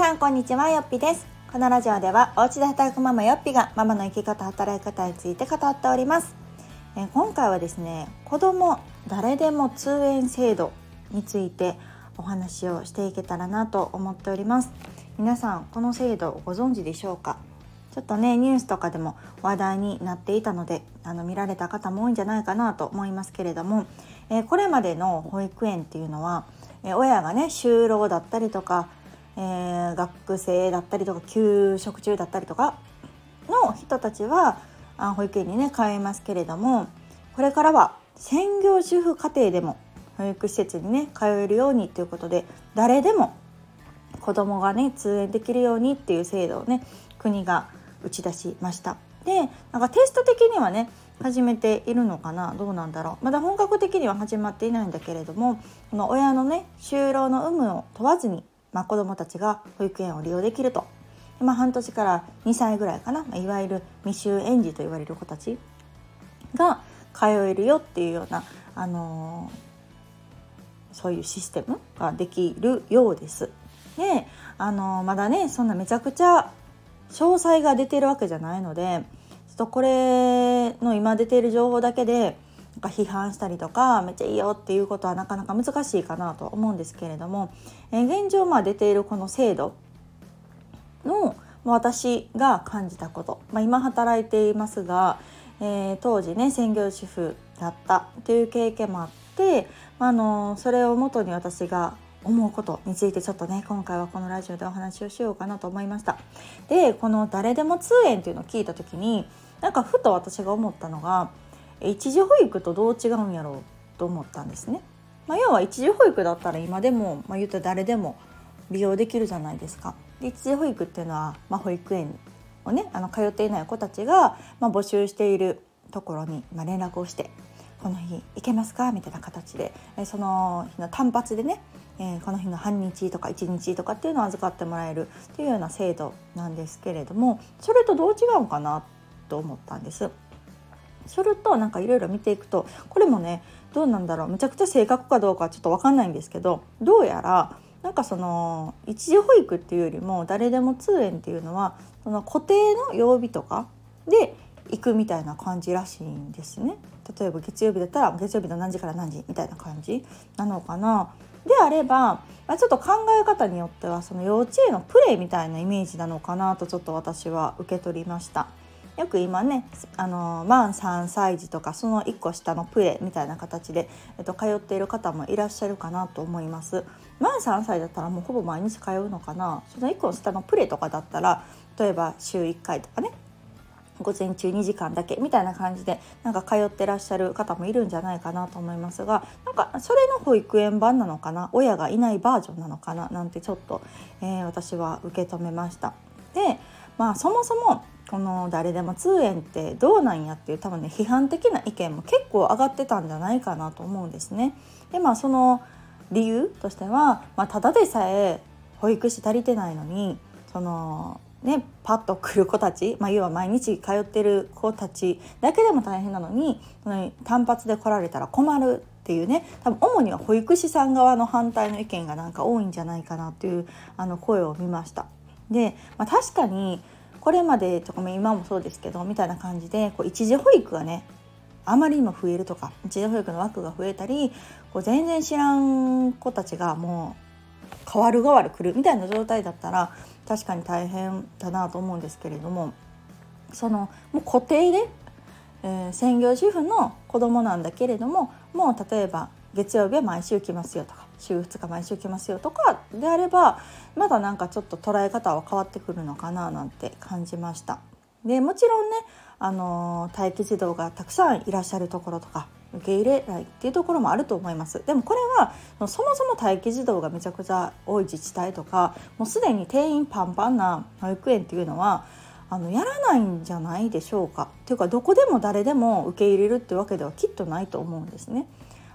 さんこんにちはよっぴです。このラジオではお家で働くママよっぴがママの生き方働き方について語っております。え今回はですね子供誰でも通園制度についてお話をしていけたらなと思っております。皆さんこの制度ご存知でしょうか？ちょっとねニュースとかでも話題になっていたのであの見られた方も多いんじゃないかなと思いますけれども、え、これまでの保育園っていうのは、え、親がね就労だったりとか、えー、学生だったりとか休職中だったりとかの人たちはあ保育園にね通いますけれどもこれからは専業主婦家庭でも保育施設にね通えるようにということで誰でも子供がね通園できるようにっていう制度をね国が打ち出しました。でなんかテスト的にはね始めているのかなどうなんだろう。まだ本格的には始まっていないんだけれどもこの親のね就労の有無を問わずに、まあ、子どもたちが保育園を利用できると、まあ、半年から2歳ぐらいかな、まあ、いわゆる未就園児と言われる子たちが通えるよっていうような、あのー、そういうシステムができるようです。で、あのー、まだねそんなめちゃくちゃ詳細が出てるわけじゃないのでちょっとこれの今出ている情報だけでなんか批判したりとかめっちゃいいよっていうことはなかなか難しいかなと思うんですけれども、え現状まあ出ているこの制度の私が感じたこと、まあ、今働いていますが、えー、当時ね専業主婦だったという経験もあって、あのそれをもとに私が思うことについてちょっとね今回はこのラジオでお話をしようかなと思いました。でこの「誰でも通園」っていうのを聞いた時になんかふと私が思ったのが一時保育とどう違うんやろうと思ったんですね、まあ、要は一時保育だったら今でも、まあ、言ったら誰でも利用できるじゃないですかで一時保育っていうのは、まあ、保育園をねあの通っていない子たちが、まあ、募集しているところに、まあ、連絡をしてこの日行けますかみたいな形でその日の単発でねえー、この日の半日とか1日とかっていうのを預かってもらえるっていうような制度なんですけれどもそれとどう違うかなと思ったんです。それとなんかいろいろ見ていくとこれもねどうなんだろうめちゃくちゃ正確かどうかちょっと分かんないんですけどどうやらなんかその一時保育っていうよりも誰でも通園っていうのはその固定の曜日とかで行くみたいな感じらしいんですね。例えば月曜日だったら月曜日の何時から何時みたいな感じなのかな。であれば、ま、ちょっと考え方によってはその幼稚園のプレイみたいなイメージなのかなとちょっと私は受け取りました。よく今ねあの満3歳児とかその1個下のプレみたいな形で、えっと、通っている方もいらっしゃるかなと思います。満3歳だったらもうほぼ毎日通うのかな？その1個下のプレとかだったら例えば週1回とかね午前中2時間だけみたいな感じでなんか通ってらっしゃる方もいるんじゃないかなと思いますがなんかそれの保育園版なのかな？親がいないバージョンなのかな？なんてちょっと、えー、私は受け止めました。でまあそもそもこの誰でも通園ってどうなんやっていう多分ね批判的な意見も結構上がってたんじゃないかなと思うんですね。でまあその理由としては、まあ、ただでさえ保育士足りてないのにそのね、パッと来る子たち、まあ、要は毎日通ってる子たちだけでも大変なのに単発で来られたら困るっていうね多分主には保育士さん側の反対の意見がなんか多いんじゃないかなっていうあの声を見ました。で、まあ、確かにこれまでとかも今もそうですけどみたいな感じでこう一時保育がねあまりにも増えるとか一時保育の枠が増えたりこう全然知らん子たちがもう変わる変わる来るみたいな状態だったら確かに大変だなと思うんですけれどもそのもう固定で、えー、専業主婦の子供なんだけれどももう例えば月曜日は毎週来ますよとか週2日毎週来ますよとかであればまだなんかちょっと捉え方は変わってくるのかななんて感じました。でもちろんね、あの待機児童がたくさんいらっしゃるところとか受け入れないっていうところもあると思いますでもこれはそもそも待機児童がめちゃくちゃ多い自治体とかもうすでに定員パンパンな保育園っていうのはあのやらないんじゃないでしょうかっていうかどこでも誰でも受け入れるってわけではきっとないと思うんですね。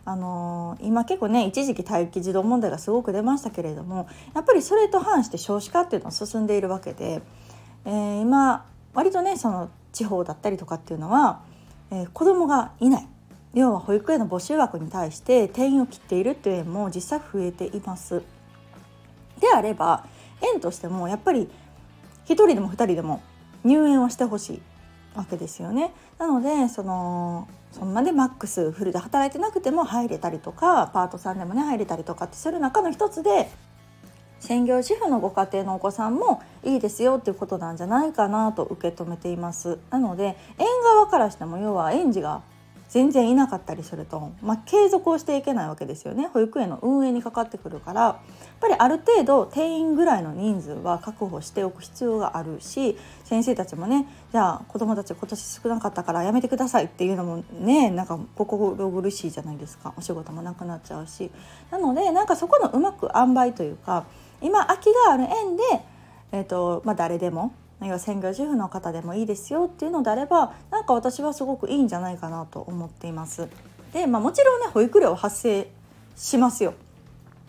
あのー、今結構ね一時期待機児童問題がすごく出ましたけれどもやっぱりそれと反して少子化っていうのは進んでいるわけで、えー、今割とねその地方だったりとかっていうのは、えー、子供がいない要は保育園の募集枠に対して定員を切っているっていう園も実際増えています。であれば園としてもやっぱり1人でも2人でも入園をしてほしいわけですよね。なのでそのそんなでマックスフルで働いてなくても入れたりとかパートさんでもね入れたりとかってする中の一つで専業主婦のご家庭のお子さんもいいですよっていうことなんじゃないかなと受け止めていますなので園側からしても要は園児が全然いなかったりすると、まあ、継続をしていけないわけですよね。保育園の運営にかかってくるから。やっぱりある程度定員ぐらいの人数は確保しておく必要があるし先生たちもねじゃあ子どもたち今年少なかったからやめてくださいっていうのもねなんか心苦しいじゃないですか。お仕事もなくなっちゃうし。なのでなんかそこのうまく塩梅というか今空きがある園で、えーとまあ、誰でも要は専業主婦の方でもいいですよっていうのであればなんか私はすごくいいんじゃないかなと思っています。で、まあ、もちろんね保育料発生しますよ。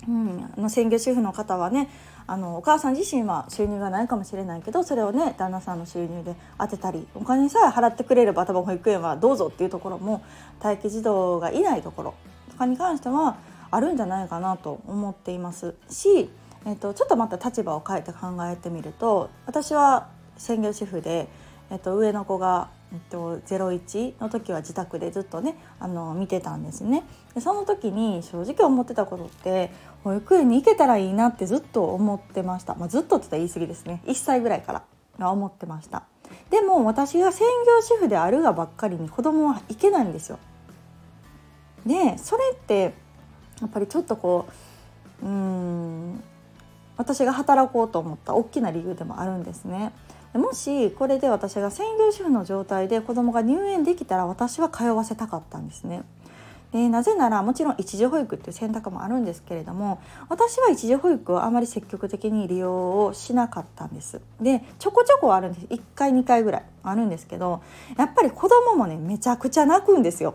うん、あの専業主婦の方はねあのお母さん自身は収入がないかもしれないけどそれをね旦那さんの収入で当てたりお金さえ払ってくれれば多分保育園はどうぞっていうところも待機児童がいないところとかに関してはあるんじゃないかなと思っていますし、えっと、ちょっとまた立場を変えて考えてみると私は専業主婦で、えっと、上の子が、えっと、01の時は自宅でずっとねあの見てたんですね。でその時に正直思ってたことって保育園に行けたらいいなってずっと思ってました、まあ、ずっとって言ったら言い過ぎですね。1歳ぐらいから思ってました。でも私が専業主婦であるがばっかりに子供は行けないんですよ。でそれってやっぱりちょっとこううん私が働こうと思った大きな理由でもあるんですね。もしこれで私が専業主婦の状態で子供が入園できたら私は通わせたかったんですね。でなぜならもちろん一時保育っていう選択もあるんですけれども私は一時保育をあまり積極的に利用をしなかったんです。でちょこちょこあるんです。1回2回ぐらいあるんですけどやっぱり子供もねめちゃくちゃ泣くんですよ。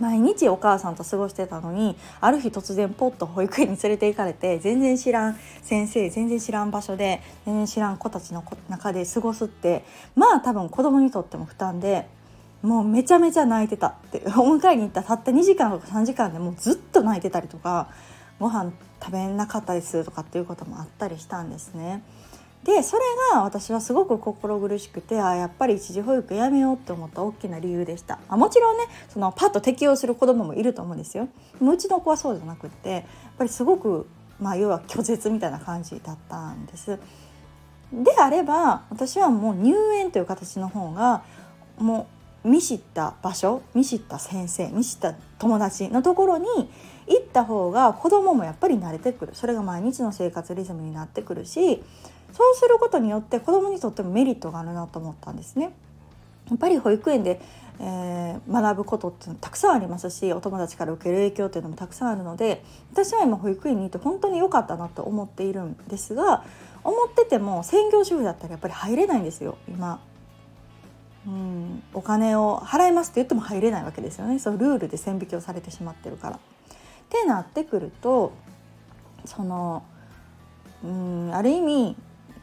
毎日お母さんと過ごしてたのにある日突然ポッと保育園に連れて行かれて全然知らん先生全然知らん場所で全然知らん子たちの中で過ごすってまあ多分子供にとっても負担でもうめちゃめちゃ泣いてたって お迎えに行ったたった2時間とか3時間でもうずっと泣いてたりとかご飯食べなかったりするとかっていうこともあったりしたんですね。でそれが私はすごく心苦しくてあやっぱり一時保育やめようって思った大きな理由でした。あもちろんねそのパッと適用する子どももいると思うんですよ。もうちの子はそうじゃなくってやっぱりすごくまあ要は拒絶みたいな感じだったんです。であれば私はもう入園という形の方がもう見知った場所見知った先生見知った友達のところに行った方が子供もやっぱり慣れてくる。それが毎日の生活リズムになってくるしそうすることによって子どもにとってもメリットがあるなと思ったんですね。やっぱり保育園で、えー、学ぶことってたくさんありますしお友達から受ける影響っていうのもたくさんあるので私は今保育園にいて本当に良かったなと思っているんですが思ってても専業主婦だったらやっぱり入れないんですよ今。うん、お金を払いますって言っても入れないわけですよねそうルールで線引きをされてしまってるから。ってなってくるとそのうんある意味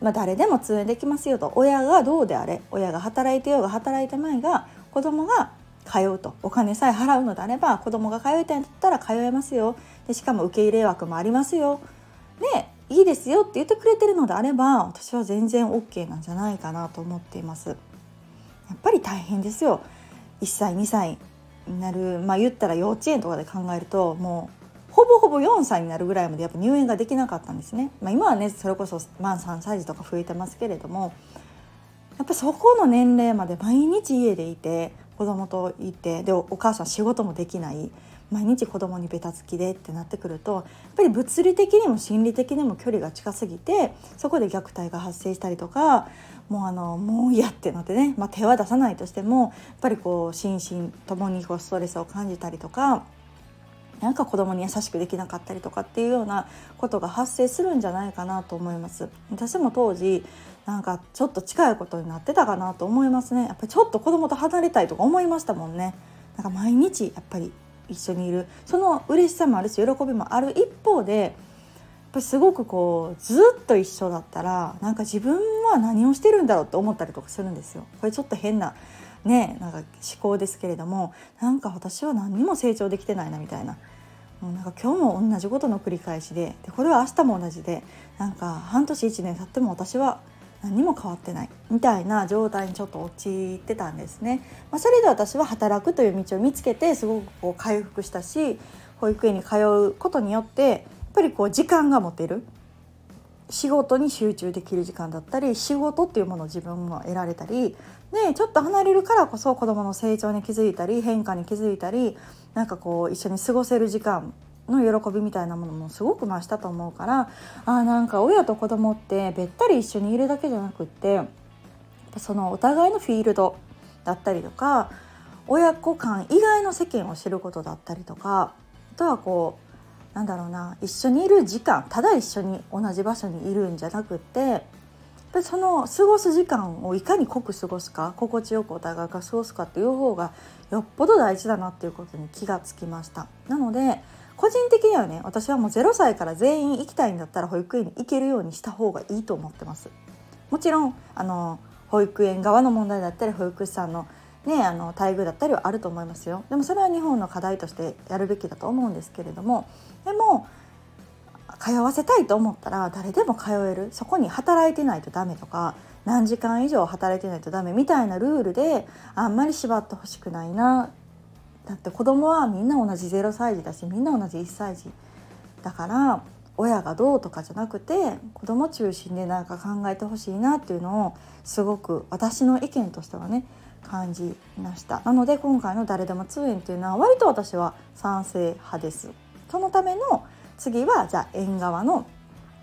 まあ、誰でも通園できますよと。親がどうであれ親が働いてようが働いてまいが子供が通うと。お金さえ払うのであれば子供が通いたいんだったら通えますよ。でしかも受け入れ枠もありますよ。でいいですよって言ってくれてるのであれば私は全然 OK なんじゃないかなと思っています。やっぱり大変ですよ。1歳2歳になるまあ言ったら幼稚園とかで考えるともうほぼほぼ4歳になるぐらいまでやっぱ入園ができなかったんですね、まあ、今はねそれこそ満3歳児とか増えてますけれどもやっぱそこの年齢まで毎日家でいて子供といてでお母さん仕事もできない毎日子供にベタつきでってなってくるとやっぱり物理的にも心理的にも距離が近すぎてそこで虐待が発生したりとかもうあのもう嫌ってなってね、まあ、手は出さないとしてもやっぱりこう心身ともにこうストレスを感じたりとかなんか子供に優しくできなかったりとかっていうようなことが発生するんじゃないかなと思います。私も当時なんかちょっと近いことになってたかなと思いますね。やっぱりちょっと子供と離れたいとか思いましたもんね。なんか毎日やっぱり一緒にいる。その嬉しさもあるし喜びもある一方でやっぱりすごくこうずっと一緒だったらなんか自分は何をしてるんだろうって思ったりとかするんですよ。これちょっと変なねなんか思考ですけれどもなんか私は何にも成長できてないなみたいななんか今日も同じことの繰り返しででこれは明日も同じでなんか半年1年経っても私は何も変わってないみたいな状態にちょっと陥ってたんですね。まあ、それで私は働くという道を見つけてすごくこう回復したし保育園に通うことによってやっぱりこう時間が持てる仕事に集中できる時間だったり仕事っていうものを自分も得られたりでちょっと離れるからこそ子どもの成長に気づいたり変化に気づいたりなんかこう一緒に過ごせる時間の喜びみたいなものもすごく増したと思うからあなんか親と子供ってべったり一緒にいるだけじゃなくってそのお互いのフィールドだったりとか親子間以外の世間を知ることだったりとかあとはこうなんだろうな一緒にいる時間ただ一緒に同じ場所にいるんじゃなくってその過ごす時間をいかに濃く過ごすか心地よくお互いが過ごすかっていう方がよっぽど大事だなっていうことに気がつきました。なので個人的にはね私はもう0歳から全員行きたいんだったら保育園に行けるようにした方がいいと思ってます。もちろんあの保育園側の問題だったり保育士さんのね、あの待遇だったりはあると思いますよ。でもそれは日本の課題としてやるべきだと思うんですけれどもでも通わせたいと思ったら誰でも通える。そこに働いてないとダメとか何時間以上働いてないとダメみたいなルールであんまり縛ってほしくないな。だって子供はみんな同じ0歳児だしみんな同じ1歳児だから親がどうとかじゃなくて子供中心で何か考えてほしいなっていうのをすごく私の意見としてはね感じました。なので今回の「誰でも通園」っていうのは割と私は賛成派です。そのための次はじゃあ園側の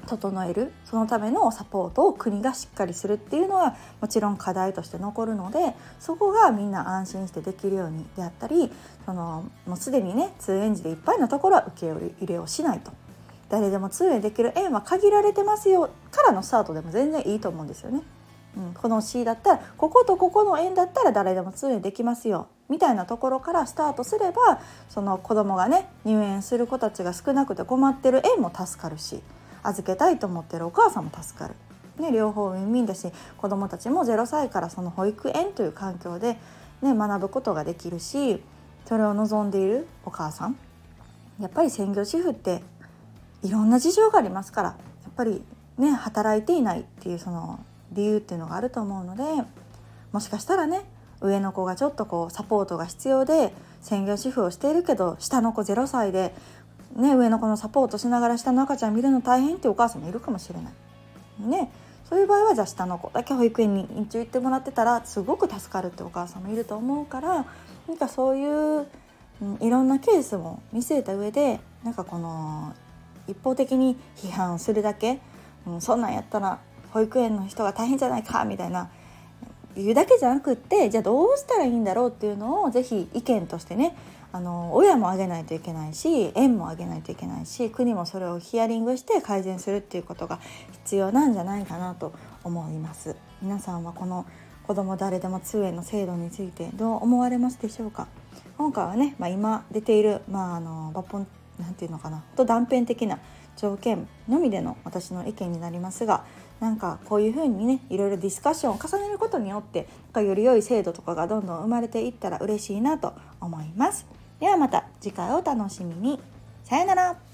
整えるそのためのサポートを国がしっかりするっていうのはもちろん課題として残るのでそこがみんな安心してできるようにであったりそのもうすでにね通園児でいっぱいのところは受け入れをしないと誰でも通園できる園は限られてますよからのスタートでも全然いいと思うんですよね。うん、この C だったらこことここの園だったら誰でも通園できますよみたいなところからスタートすればその子供がね入園する子たちが少なくて困ってる園も助かるし預けたいと思ってるお母さんも助かる。ね、両方ウィンウィンだし子どもたちも0歳からその保育園という環境で、ね、学ぶことができるしそれを望んでいるお母さんやっぱり専業主婦っていろんな事情がありますからやっぱりね働いていないっていうその理由っていうのがあると思うのでもしかしたらね上の子がちょっとこうサポートが必要で専業主婦をしているけど下の子0歳でね、上の子のサポートしながら下の赤ちゃん見るの大変ってお母さんもいるかもしれない。ね、そういう場合はじゃあ下の子だけ保育園に一応行ってもらってたらすごく助かるってお母さんもいると思うからなんかそういう、うん、いろんなケースも見据えた上でなんかこの一方的に批判するだけ、うん、そんなんやったら保育園の人が大変じゃないかみたいな言うだけじゃなくってじゃあどうしたらいいんだろうっていうのを是非意見としてねあの親もあげないといけないし園もあげないといけないし国もそれをヒアリングして改善するっていうことが必要なんじゃないかなと思います。皆さんはこの子ども誰でも通園の制度についてどう思われますでしょうか？今回はね、まあ、今出ている、まあ、あの抜本なんていうのかなと断片的な条件のみでの私の意見になりますがなんかこういうふうにねいろいろディスカッションを重ねることによってなんかより良い制度とかがどんどん生まれていったら嬉しいなと思います。ではまた次回をお楽しみに。さよなら。